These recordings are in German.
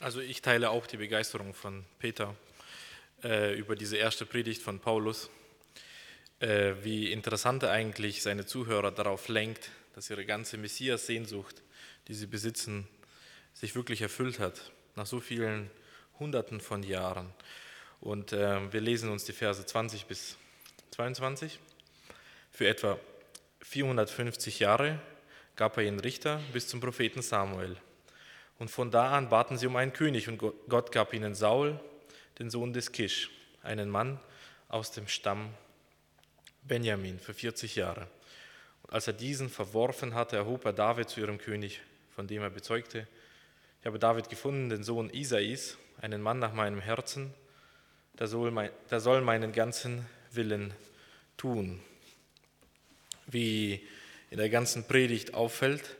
Also ich teile auch die Begeisterung von Peter äh, über diese erste Predigt von Paulus, äh, wie interessant er eigentlich seine Zuhörer darauf lenkt, dass ihre ganze Messias-Sehnsucht, die sie besitzen, sich wirklich erfüllt hat, nach so vielen Hunderten von Jahren. Und äh, wir lesen uns die Verse 20 bis 22. Für etwa 450 Jahre gab er ihnen Richter bis zum Propheten Samuel. Und von da an baten sie um einen König und Gott gab ihnen Saul, den Sohn des Kisch, einen Mann aus dem Stamm Benjamin für 40 Jahre. Und als er diesen verworfen hatte, erhob er David zu ihrem König, von dem er bezeugte, ich habe David gefunden, den Sohn Isais, einen Mann nach meinem Herzen, der soll, mein, der soll meinen ganzen Willen tun. Wie in der ganzen Predigt auffällt,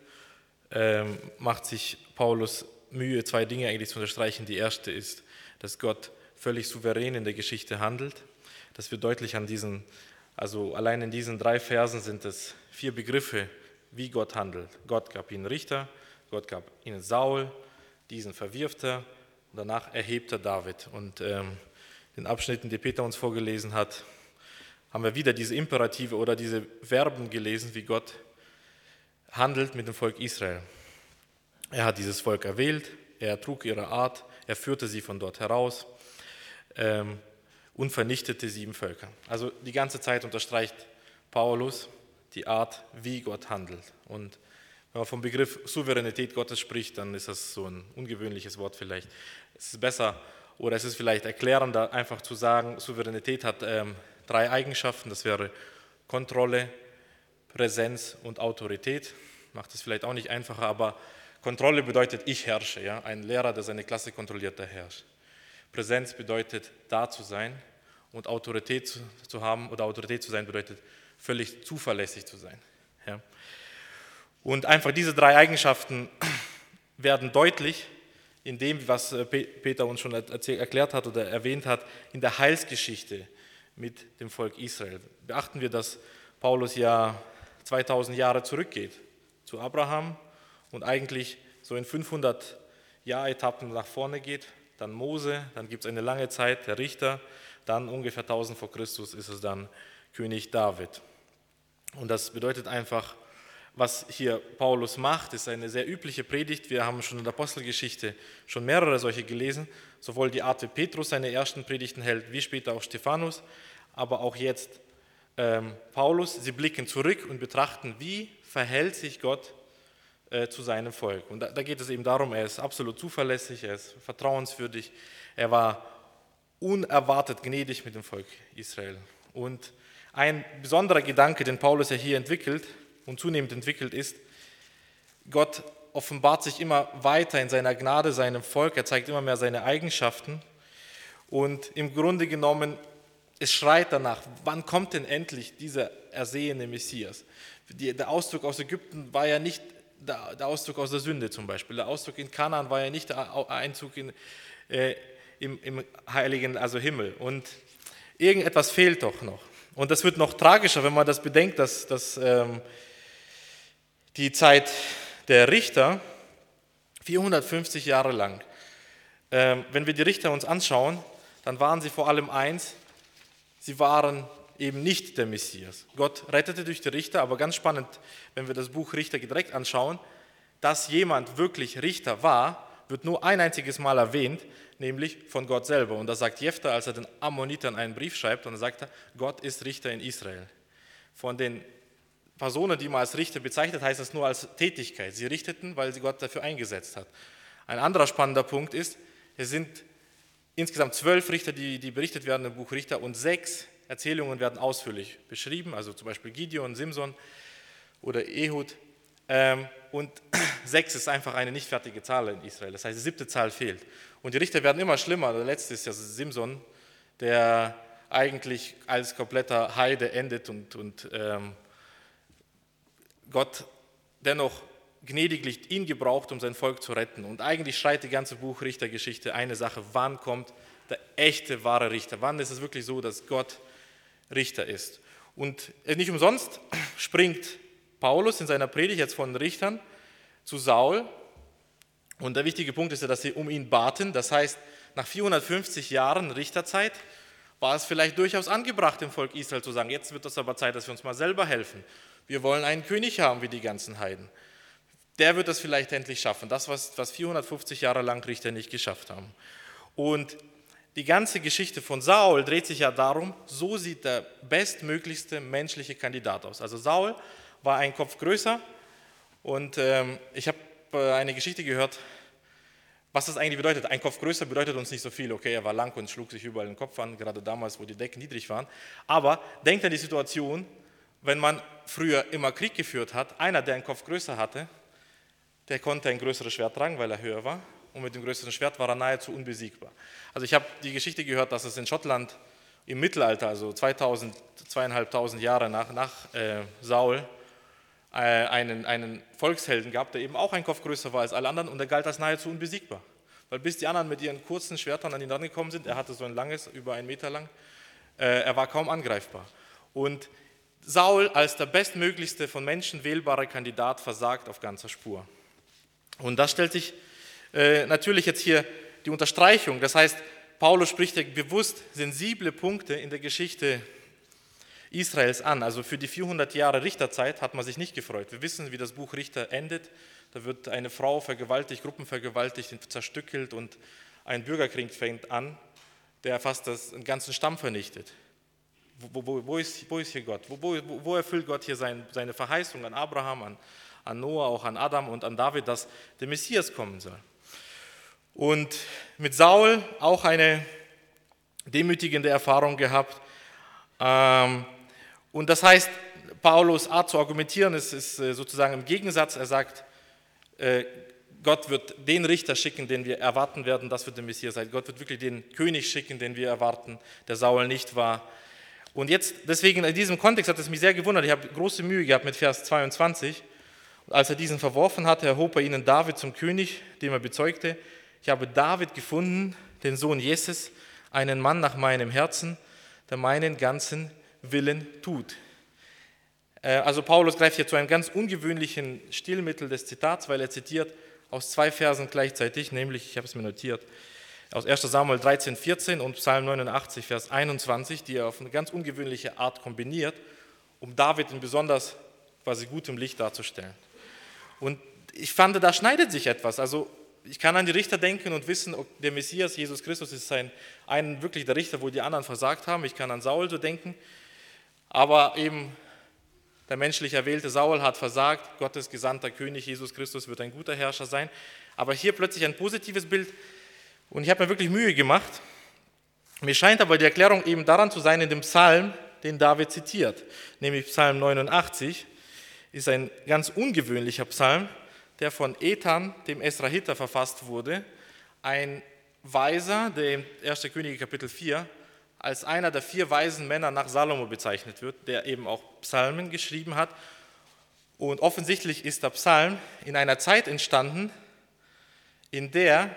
ähm, macht sich Paulus Mühe, zwei Dinge eigentlich zu unterstreichen. Die erste ist, dass Gott völlig souverän in der Geschichte handelt. Das wird deutlich an diesen, also allein in diesen drei Versen sind es vier Begriffe, wie Gott handelt. Gott gab ihnen Richter, Gott gab ihnen Saul, diesen verwirft er, danach erhebt er David. Und ähm, den Abschnitten, die Peter uns vorgelesen hat, haben wir wieder diese Imperative oder diese Verben gelesen, wie Gott handelt mit dem Volk Israel. Er hat dieses Volk erwählt, er trug ihre Art, er führte sie von dort heraus ähm, und vernichtete sieben Völker. Also die ganze Zeit unterstreicht Paulus die Art, wie Gott handelt. Und wenn man vom Begriff Souveränität Gottes spricht, dann ist das so ein ungewöhnliches Wort vielleicht. Es ist besser oder es ist vielleicht erklärender, einfach zu sagen, Souveränität hat ähm, drei Eigenschaften. Das wäre Kontrolle, Präsenz und Autorität. Macht es vielleicht auch nicht einfacher, aber Kontrolle bedeutet, ich herrsche. Ja? Ein Lehrer, der seine Klasse kontrolliert, der herrscht. Präsenz bedeutet, da zu sein. Und Autorität zu, zu haben oder Autorität zu sein bedeutet, völlig zuverlässig zu sein. Ja? Und einfach diese drei Eigenschaften werden deutlich in dem, was äh, Peter uns schon erklärt hat oder erwähnt hat, in der Heilsgeschichte mit dem Volk Israel. Beachten wir, dass Paulus ja 2000 Jahre zurückgeht zu Abraham und eigentlich so in 500 Jahretappen nach vorne geht. Dann Mose, dann gibt es eine lange Zeit der Richter, dann ungefähr 1000 vor Christus ist es dann König David. Und das bedeutet einfach, was hier Paulus macht, ist eine sehr übliche Predigt. Wir haben schon in der Apostelgeschichte schon mehrere solche gelesen, sowohl die Art, wie Petrus seine ersten Predigten hält, wie später auch Stephanus, aber auch jetzt ähm, Paulus. Sie blicken zurück und betrachten, wie verhält sich Gott äh, zu seinem Volk. Und da, da geht es eben darum, er ist absolut zuverlässig, er ist vertrauenswürdig, er war unerwartet gnädig mit dem Volk Israel. Und ein besonderer Gedanke, den Paulus ja hier entwickelt, und zunehmend entwickelt ist, Gott offenbart sich immer weiter in seiner Gnade seinem Volk, er zeigt immer mehr seine Eigenschaften und im Grunde genommen, es schreit danach, wann kommt denn endlich dieser ersehene Messias? der Ausdruck aus Ägypten war ja nicht der, Ausdruck aus der Sünde zum Beispiel, der Ausdruck in Kanaan war ja nicht der Einzug in, äh, im, im heiligen, also Himmel und irgendetwas fehlt doch noch. Und das wird noch tragischer, wenn man das bedenkt, dass, dass ähm, die Zeit der Richter 450 Jahre lang. Ähm, wenn wir die Richter uns anschauen, dann waren sie vor allem eins, sie waren eben nicht der Messias. Gott rettete durch die Richter, aber ganz spannend, wenn wir das Buch Richter direkt anschauen, dass jemand wirklich Richter war, wird nur ein einziges Mal erwähnt, nämlich von Gott selber. Und da sagt Jephthah, als er den Ammonitern einen Brief schreibt, und er sagt Gott ist Richter in Israel. Von den Personen, die man als Richter bezeichnet, heißt das nur als Tätigkeit. Sie richteten, weil sie Gott dafür eingesetzt hat. Ein anderer spannender Punkt ist, es sind insgesamt zwölf Richter, die, die berichtet werden im Buch Richter und sechs Erzählungen werden ausführlich beschrieben, also zum Beispiel Gideon, Simson oder Ehud. Ähm, und sechs ist einfach eine nicht fertige Zahl in Israel. Das heißt, die siebte Zahl fehlt. Und die Richter werden immer schlimmer. Der letzte ist ja Simson, der eigentlich als kompletter Heide endet und, und ähm, Gott dennoch gnädiglich ihn gebraucht, um sein Volk zu retten. Und eigentlich schreit die ganze Buch Richtergeschichte eine Sache, wann kommt der echte, wahre Richter? Wann ist es wirklich so, dass Gott Richter ist? Und nicht umsonst springt Paulus in seiner Predigt jetzt von Richtern zu Saul Und der wichtige Punkt ist ja, dass sie um ihn baten. Das heißt, nach 450 Jahren Richterzeit war es vielleicht durchaus angebracht, dem Volk Israel zu sagen, jetzt wird es aber Zeit, dass wir uns mal selber helfen. Wir wollen einen König haben wie die ganzen Heiden. Der wird das vielleicht endlich schaffen. Das, was, was 450 Jahre lang Richter nicht geschafft haben. Und die ganze Geschichte von Saul dreht sich ja darum, so sieht der bestmöglichste menschliche Kandidat aus. Also Saul war ein Kopf größer und ähm, ich habe äh, eine Geschichte gehört, was das eigentlich bedeutet. Ein Kopf größer bedeutet uns nicht so viel. Okay, er war lang und schlug sich überall den Kopf an, gerade damals, wo die Decken niedrig waren. Aber denkt an die Situation, wenn man früher immer Krieg geführt hat, einer, der einen Kopf größer hatte, der konnte ein größeres Schwert tragen, weil er höher war. Und mit dem größeren Schwert war er nahezu unbesiegbar. Also ich habe die Geschichte gehört, dass es in Schottland im Mittelalter, also 2000, zweieinhalbtausend Jahre nach, nach äh, Saul, äh, einen, einen Volkshelden gab, der eben auch ein Kopf größer war als alle anderen und er galt als nahezu unbesiegbar. Weil bis die anderen mit ihren kurzen Schwertern an ihn rangekommen sind, er hatte so ein langes, über einen Meter lang, äh, er war kaum angreifbar. Und Saul als der bestmöglichste von Menschen wählbare Kandidat versagt auf ganzer Spur. Und da stellt sich äh, natürlich jetzt hier die Unterstreichung. Das heißt, Paulus spricht ja bewusst sensible Punkte in der Geschichte Israels an. Also für die 400 Jahre Richterzeit hat man sich nicht gefreut. Wir wissen, wie das Buch Richter endet. Da wird eine Frau vergewaltigt, gruppenvergewaltigt, zerstückelt und ein Bürgerkrieg fängt an, der fast das, den ganzen Stamm vernichtet. Wo, wo, wo, ist, wo ist, hier Gott? Wo, erfüllt Gott hier sein, seine Verheißung an Abraham, an, an Noah, auch an Adam und an David, dass der Messias kommen soll? Und mit Saul auch eine demütigende Erfahrung gehabt. Ähm, und das heißt, Paulus Art zu argumentieren ist, ist äh, sozusagen im Gegensatz. Er sagt, äh, Gott wird den Richter schicken, den wir erwarten werden, das wird der Messias sein. Gott wird wirklich den König schicken, den wir erwarten, der Saul nicht war. Und jetzt, deswegen in diesem Kontext hat es mich sehr gewundert. Ich habe große Mühe gehabt mit Vers 22. als er diesen verworfen hatte, erhob er ihnen David zum König, dem er bezeugte: Ich habe David gefunden, den Sohn Jesses, einen Mann nach meinem Herzen, der meinen ganzen Willen tut. Äh, also Paulus greift hier zu einem ganz ungewöhnlichen Stilmittel des Zitats, weil er zitiert aus zwei Versen gleichzeitig, nämlich, ich habe es mir notiert, aus 1 Samuel 13, 14 und Psalm 89, Vers 21, die er auf eine ganz ungewöhnliche Art kombiniert, um David in besonders quasi gutem Licht darzustellen. Und ich fand, da schneidet sich etwas. Also ich kann an die Richter denken und wissen, der Messias, Jesus Christus, ist ein, ein wirklich der Richter, wo die anderen versagt haben. Ich kann an Saul so denken. Aber eben der menschlich erwählte Saul hat versagt. Gottes gesandter König Jesus Christus wird ein guter Herrscher sein. Aber hier plötzlich ein positives Bild. Und ich habe mir wirklich Mühe gemacht. Mir scheint aber die Erklärung eben daran zu sein in dem Psalm, den David zitiert, nämlich Psalm 89, ist ein ganz ungewöhnlicher Psalm, der von Ethan, dem Esrahiter, verfasst wurde. Ein Weiser, der im 1. Könige Kapitel 4 als einer der vier weisen Männer nach Salomo bezeichnet wird, der eben auch Psalmen geschrieben hat. Und offensichtlich ist der Psalm in einer Zeit entstanden, in der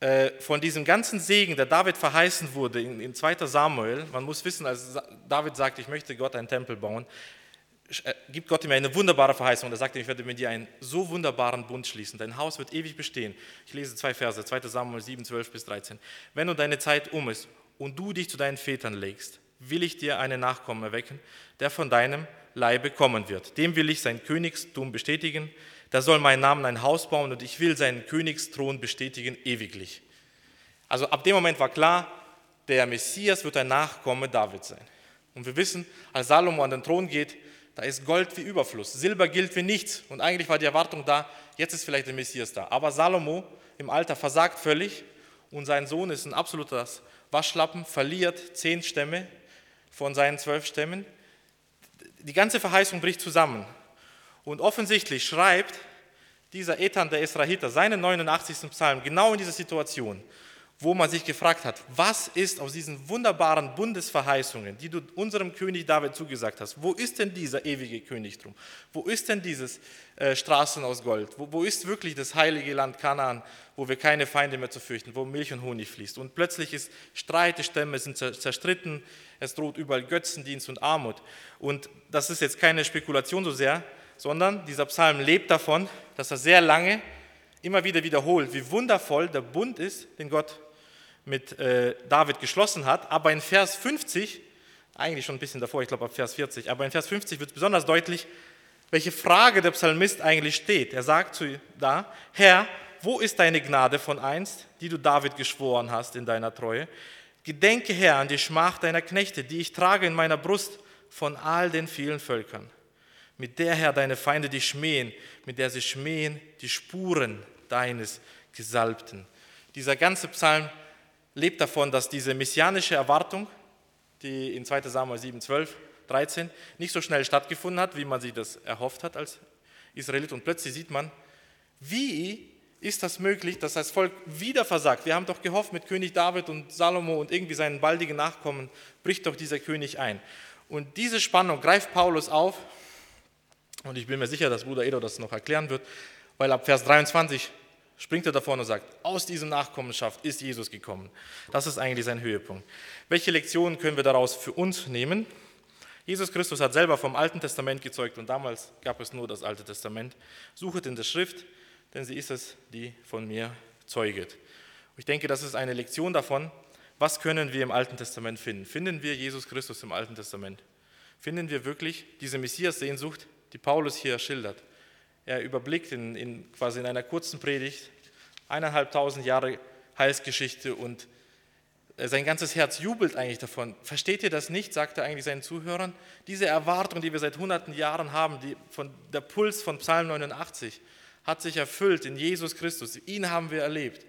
äh, von diesem ganzen Segen, der David verheißen wurde in, in 2. Samuel, man muss wissen, als David sagt, ich möchte Gott einen Tempel bauen, gibt Gott ihm eine wunderbare Verheißung. Er sagt ihm, ich werde mit dir einen so wunderbaren Bund schließen. Dein Haus wird ewig bestehen. Ich lese zwei Verse, 2 Samuel 7, 12 bis 13. Wenn nun deine Zeit um ist und du dich zu deinen Vätern legst, will ich dir einen Nachkommen erwecken, der von deinem Leibe kommen wird. Dem will ich sein Königstum bestätigen. Da soll mein Namen ein Haus bauen und ich will seinen Königsthron bestätigen ewiglich. Also ab dem Moment war klar, der Messias wird ein Nachkomme David sein. Und wir wissen, als Salomo an den Thron geht, da ist Gold wie Überfluss, Silber gilt wie nichts. Und eigentlich war die Erwartung da, jetzt ist vielleicht der Messias da. Aber Salomo im Alter versagt völlig und sein Sohn ist ein absoluter Waschlappen, verliert zehn Stämme von seinen zwölf Stämmen. Die ganze Verheißung bricht zusammen. Und offensichtlich schreibt dieser Ethan der Israeliter seinen 89. Psalm genau in dieser Situation wo man sich gefragt hat, was ist aus diesen wunderbaren Bundesverheißungen, die du unserem König David zugesagt hast, wo ist denn dieser ewige Königtum? Wo ist denn dieses äh, Straßen aus Gold? Wo, wo ist wirklich das heilige Land Kanaan, wo wir keine Feinde mehr zu fürchten, wo Milch und Honig fließt? Und plötzlich ist Streit, die Stämme sind zerstritten, es droht überall Götzendienst und Armut. Und das ist jetzt keine Spekulation so sehr, sondern dieser Psalm lebt davon, dass er sehr lange immer wieder wiederholt, wie wundervoll der Bund ist, den Gott mit äh, David geschlossen hat. Aber in Vers 50, eigentlich schon ein bisschen davor, ich glaube ab Vers 40, aber in Vers 50 wird es besonders deutlich, welche Frage der Psalmist eigentlich steht. Er sagt zu da, Herr, wo ist deine Gnade von einst, die du David geschworen hast in deiner Treue? Gedenke, Herr, an die Schmach deiner Knechte, die ich trage in meiner Brust von all den vielen Völkern. Mit der, Herr, deine Feinde dich schmähen, mit der sie schmähen die Spuren deines Gesalbten. Dieser ganze Psalm lebt davon, dass diese messianische Erwartung, die in 2 Samuel 7, 12, 13 nicht so schnell stattgefunden hat, wie man sich das erhofft hat als Israelit. Und plötzlich sieht man, wie ist das möglich, dass das Volk wieder versagt? Wir haben doch gehofft mit König David und Salomo und irgendwie seinen baldigen Nachkommen bricht doch dieser König ein. Und diese Spannung greift Paulus auf und ich bin mir sicher, dass Bruder Edo das noch erklären wird, weil ab Vers 23 springt er davon und sagt, aus diesem Nachkommenschaft ist Jesus gekommen. Das ist eigentlich sein Höhepunkt. Welche Lektionen können wir daraus für uns nehmen? Jesus Christus hat selber vom Alten Testament gezeugt und damals gab es nur das Alte Testament. Suchet in der Schrift, denn sie ist es, die von mir zeuget. Ich denke, das ist eine Lektion davon, was können wir im Alten Testament finden. Finden wir Jesus Christus im Alten Testament? Finden wir wirklich diese Messias-Sehnsucht, die Paulus hier schildert? Er überblickt in, in, quasi in einer kurzen Predigt eineinhalbtausend Jahre Heilsgeschichte und sein ganzes Herz jubelt eigentlich davon. Versteht ihr das nicht, sagt er eigentlich seinen Zuhörern? Diese Erwartung, die wir seit hunderten Jahren haben, die von, der Puls von Psalm 89, hat sich erfüllt in Jesus Christus. Ihn haben wir erlebt.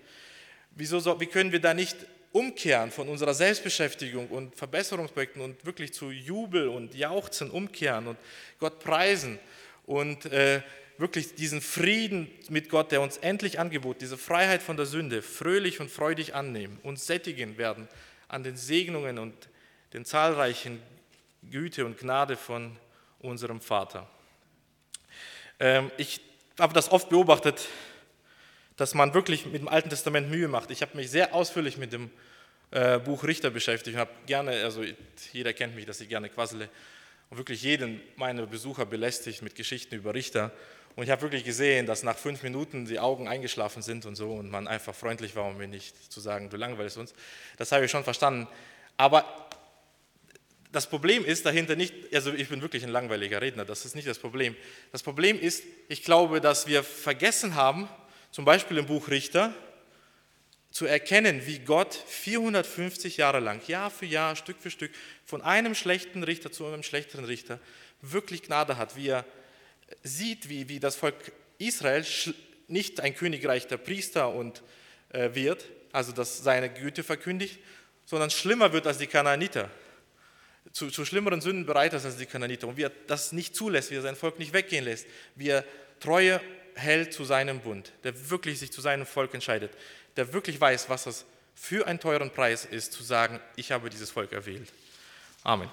Wieso, wie können wir da nicht umkehren von unserer Selbstbeschäftigung und Verbesserungsprojekten und wirklich zu Jubel und Jauchzen umkehren und Gott preisen und äh, wirklich diesen Frieden mit Gott, der uns endlich angeboten, diese Freiheit von der Sünde, fröhlich und freudig annehmen und sättigen werden an den Segnungen und den zahlreichen Güte und Gnade von unserem Vater. Ähm, ich habe das oft beobachtet, dass man wirklich mit dem Alten Testament Mühe macht. Ich habe mich sehr ausführlich mit dem äh, Buch Richter beschäftigt. Ich habe gerne, also jeder kennt mich, dass ich gerne quassele und wirklich jeden meiner Besucher belästigt mit Geschichten über Richter. Und ich habe wirklich gesehen, dass nach fünf Minuten die Augen eingeschlafen sind und so und man einfach freundlich war, um mir nicht zu sagen, du langweilst uns. Das habe ich schon verstanden. Aber das Problem ist dahinter nicht, also ich bin wirklich ein langweiliger Redner, das ist nicht das Problem. Das Problem ist, ich glaube, dass wir vergessen haben, zum Beispiel im Buch Richter, zu erkennen, wie Gott 450 Jahre lang, Jahr für Jahr, Stück für Stück, von einem schlechten Richter zu einem schlechteren Richter wirklich Gnade hat, wie er sieht, wie, wie das Volk Israel nicht ein Königreich der Priester und, äh, wird, also dass seine Güte verkündigt, sondern schlimmer wird als die Kanaaniter zu, zu schlimmeren Sünden bereit ist als die Kananiter und wie er das nicht zulässt, wie er sein Volk nicht weggehen lässt, wie er Treue hält zu seinem Bund, der wirklich sich zu seinem Volk entscheidet, der wirklich weiß, was es für einen teuren Preis ist, zu sagen, ich habe dieses Volk erwählt. Amen.